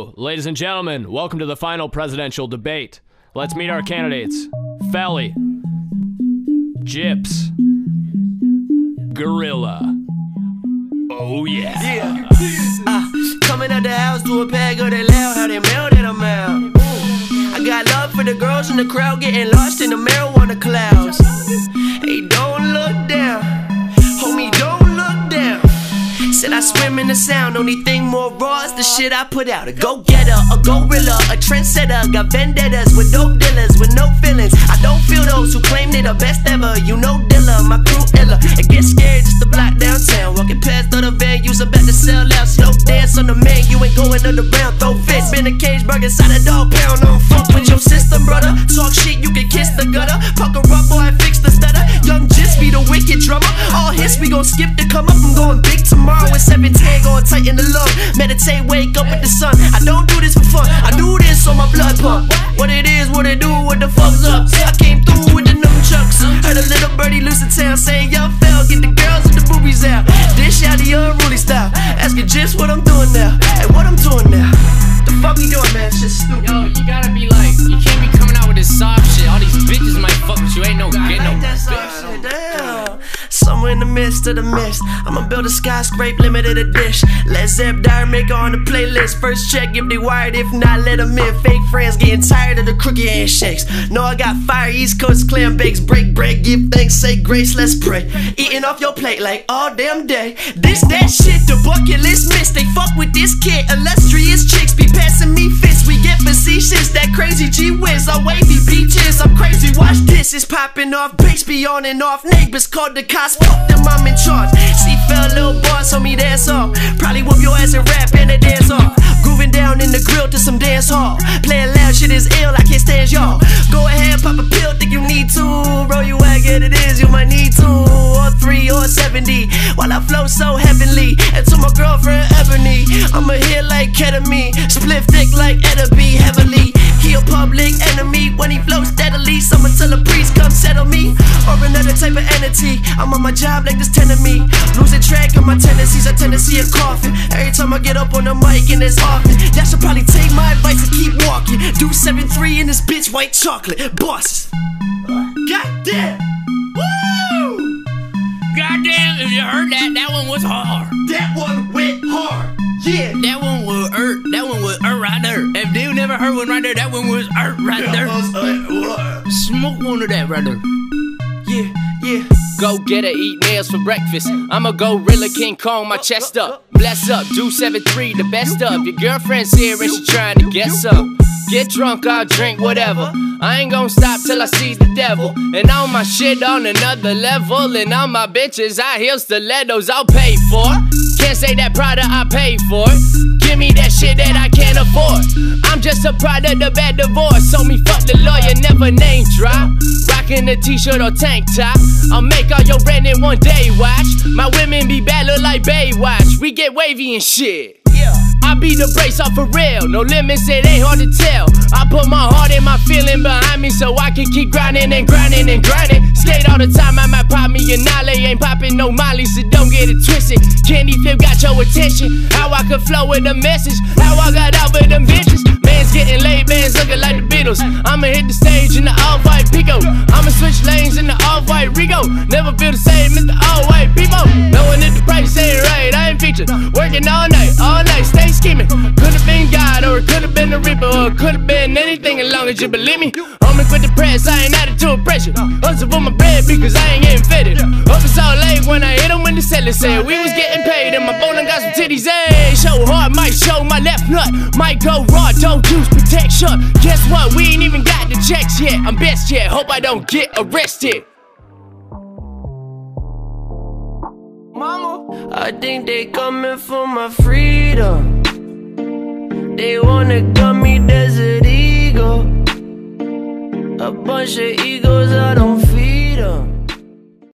Ladies and gentlemen, welcome to the final presidential debate. Let's meet our candidates Felly, Gyyps, Gorilla. Oh, yeah. Yeah. Uh, coming out the house to a bag of that loud, how they mail that out. I got love for the girls in the crowd getting lost in the marijuana clouds. I swim in the sound, only thing more raw is the shit I put out. A go getter, a gorilla, a trendsetter. Got vendettas with dope dealers with no feelings. I don't feel those who claim they the best ever. You know, Dilla, my crew illa. It gets scared just to block downtown. Walking past other van, use about to sell out. Slow dance on the man, you ain't going underground. Throw fists, been a cage burger, inside a dog pound. On fuck with your system, brother. Talk shit, you can kiss the gutter. Pucker up, boy, fix the stutter. Young just be the wicked drummer. All hits, we gon' skip to come up. I'm going in the lung. Meditate, wake up with the sun. I don't do this for fun, I do this on my blood pump. What it is, what it do, what the fuck's up. I came through with the nunchucks. Heard a little birdie loose in town saying, Young fell, get the girls and the boobies out. Dish out the unruly style. Asking just what I'm doing now. Hey, what I'm doing now. The fuck we doing, man? Shit stupid. Yo, you gotta be like, you can't be soft shit. All these bitches might fuck with you. Ain't no get no Like that bitch. Damn. Somewhere in the midst of the mist, I'ma build a skyscraper limited edition. Let Zep Dyer make on the playlist. First check if they wired, if not, let them in. Fake friends getting tired of the crooked handshakes. No, I got fire, East Coast clam bakes. Break bread, give thanks, say grace, let's pray. Eating off your plate like all damn day. This, that shit, the bucket list miss. They fuck with this kid. Illustrious chicks be passing me fists. We shit's that crazy G whiz. Our wavy beaches, I'm crazy. Watch this, it's popping off. Bass be on and off. Neighbors called the cops, fuck them, I'm in charge. See, fell little boss, told me that's all. Probably whoop your ass and rap and a dance off. Grooving down in the grill to some dance hall. Playing loud, shit is ill, I can't stand y'all. Go ahead, pop a pill, think you need to. Roll you wag, get it is, you might need to. Or three or 70. Flow so heavenly. And to my girlfriend, Ebony, I'ma hit like ketamine. Split thick like Eddie heavily. He a public enemy when he flows steadily. Someone tell a priest, come settle me. Or another type of entity. I'm on my job like this ten of me. Losing track of my tendencies, I tend to see a coffin. Every time I get up on the mic and it's often. Y'all should probably take my advice and keep walking. Do 7-3 in this bitch, white chocolate. Bosses. One was hard. That one went hard. Yeah. That one was hurt. That one was hurt right there. If you never heard one right there, that one was hurt right there. Smoke one of that right there. Yeah, yeah. Go get her, eat nails for breakfast. I'm a gorilla, King Kong, my chest up. Bless up, do 7-3, the best of. Your girlfriend's here and she trying to guess up. Get drunk, I'll drink whatever. I ain't gonna stop till I see the devil. And all my shit on another level. And all my bitches, I heal stilettos, I'll pay for. Can't say that Prada, I paid for. Give me that shit that I can't afford. I'm just a product of bad divorce. So me fuck the lawyer, never name drop. Rocking a t-shirt or tank top. I'll make all your rent in one day, watch. My women be bad, look like Baywatch. We get wavy and shit. I be the brace off for real, no limits, it ain't hard to tell. I put my heart and my feeling behind me so I can keep grinding and grinding and grinding. Skate all the time, I might pop me a Nale, ain't popping no Molly, so don't get it twisted. Candy flip got your attention, how I could flow with the message, how I got out with them bitches. Man's getting laid, man's looking like the Beatles. I'ma hit the stage in the all-white Pico. I'ma switch lanes in the all-white Rigo. Never feel the same, Mr. All-White People. Knowing that the price ain't right, I ain't featured. Working all all could've been anything as long as you believe me. Homie, quit the press, I ain't attitude pressure. Hustle for my bread because I ain't getting fitted. Up in Salt Lake when I hit him when the seller said we was getting paid, and my bowling got some titties. Hey, show hard, might show my left nut. Might go raw, don't use protection. Guess what? We ain't even got the checks yet. I'm best yet. Hope I don't get arrested. Mama, I think they coming for my freedom. They wanna gun me Desert Eagle. A bunch of egos, I don't